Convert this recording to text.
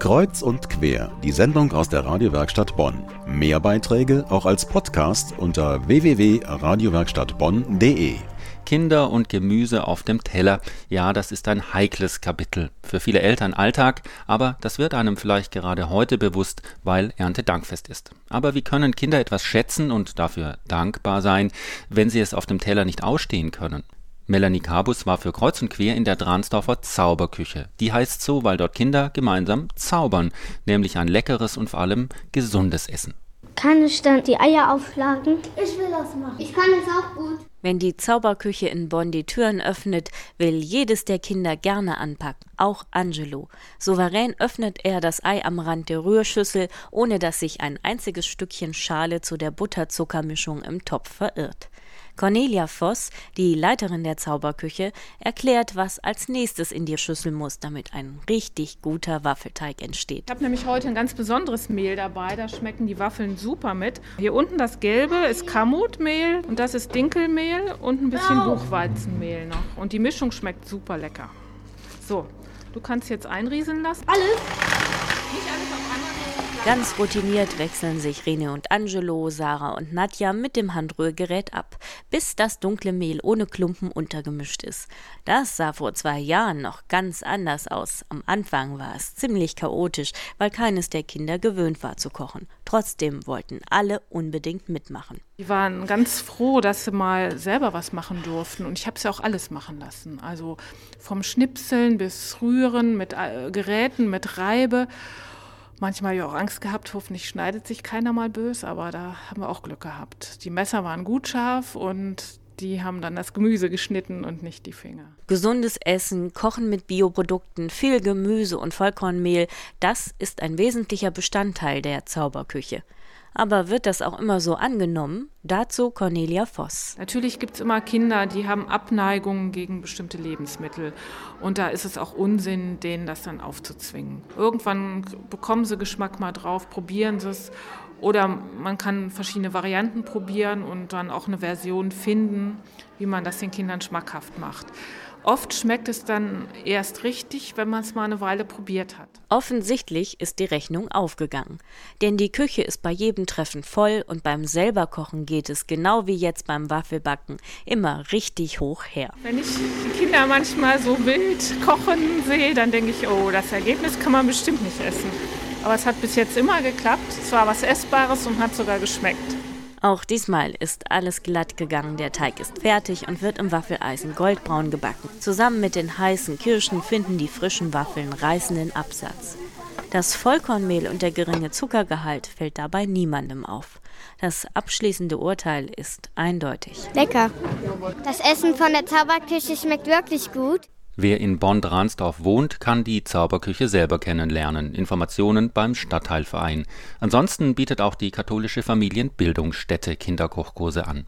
Kreuz und quer, die Sendung aus der Radiowerkstatt Bonn. Mehr Beiträge auch als Podcast unter www.radiowerkstattbonn.de. Kinder und Gemüse auf dem Teller. Ja, das ist ein heikles Kapitel. Für viele Eltern Alltag, aber das wird einem vielleicht gerade heute bewusst, weil Erntedankfest ist. Aber wie können Kinder etwas schätzen und dafür dankbar sein, wenn sie es auf dem Teller nicht ausstehen können? Melanie Kabus war für Kreuz und Quer in der Dransdorfer Zauberküche. Die heißt so, weil dort Kinder gemeinsam zaubern, nämlich ein leckeres und vor allem gesundes Essen. Kann ich dann die Eier aufschlagen? Ich will das machen. Ich kann es auch gut. Wenn die Zauberküche in Bonn die Türen öffnet, will jedes der Kinder gerne anpacken, auch Angelo. Souverän öffnet er das Ei am Rand der Rührschüssel, ohne dass sich ein einziges Stückchen Schale zu der Butterzuckermischung im Topf verirrt. Cornelia Voss, die Leiterin der Zauberküche, erklärt, was als nächstes in die Schüssel muss, damit ein richtig guter Waffelteig entsteht. Ich habe nämlich heute ein ganz besonderes Mehl dabei, da schmecken die Waffeln super mit. Hier unten das gelbe ist Kamutmehl und das ist Dinkelmehl und ein bisschen Buchweizenmehl noch. Und die Mischung schmeckt super lecker. So, du kannst jetzt einrieseln lassen. Alles? Nicht alles auf einmal. Ganz routiniert wechseln sich Rene und Angelo, Sarah und Nadja mit dem Handrührgerät ab, bis das dunkle Mehl ohne Klumpen untergemischt ist. Das sah vor zwei Jahren noch ganz anders aus. Am Anfang war es ziemlich chaotisch, weil keines der Kinder gewöhnt war zu kochen. Trotzdem wollten alle unbedingt mitmachen. Die waren ganz froh, dass sie mal selber was machen durften. Und ich habe sie auch alles machen lassen. Also vom Schnipseln bis Rühren mit äh, Geräten, mit Reibe. Manchmal ja auch Angst gehabt, hoffentlich schneidet sich keiner mal böse, aber da haben wir auch Glück gehabt. Die Messer waren gut scharf und die haben dann das Gemüse geschnitten und nicht die Finger. Gesundes Essen, Kochen mit Bioprodukten, viel Gemüse und Vollkornmehl, das ist ein wesentlicher Bestandteil der Zauberküche. Aber wird das auch immer so angenommen? Dazu Cornelia Voss. Natürlich gibt es immer Kinder, die haben Abneigungen gegen bestimmte Lebensmittel. Und da ist es auch Unsinn, denen das dann aufzuzwingen. Irgendwann bekommen sie Geschmack mal drauf, probieren sie es. Oder man kann verschiedene Varianten probieren und dann auch eine Version finden, wie man das den Kindern schmackhaft macht. Oft schmeckt es dann erst richtig, wenn man es mal eine Weile probiert hat. Offensichtlich ist die Rechnung aufgegangen. Denn die Küche ist bei jedem Treffen voll und beim selberkochen geht es genau wie jetzt beim Waffelbacken immer richtig hoch her. Wenn ich die Kinder manchmal so wild kochen sehe, dann denke ich, oh, das Ergebnis kann man bestimmt nicht essen. Aber es hat bis jetzt immer geklappt. Es war was Essbares und hat sogar geschmeckt. Auch diesmal ist alles glatt gegangen. Der Teig ist fertig und wird im Waffeleisen goldbraun gebacken. Zusammen mit den heißen Kirschen finden die frischen Waffeln reißenden Absatz. Das Vollkornmehl und der geringe Zuckergehalt fällt dabei niemandem auf. Das abschließende Urteil ist eindeutig. Lecker. Das Essen von der Zauberküche schmeckt wirklich gut. Wer in Bonn-Dransdorf wohnt, kann die Zauberküche selber kennenlernen. Informationen beim Stadtteilverein. Ansonsten bietet auch die katholische Familienbildungsstätte Kinderkochkurse an.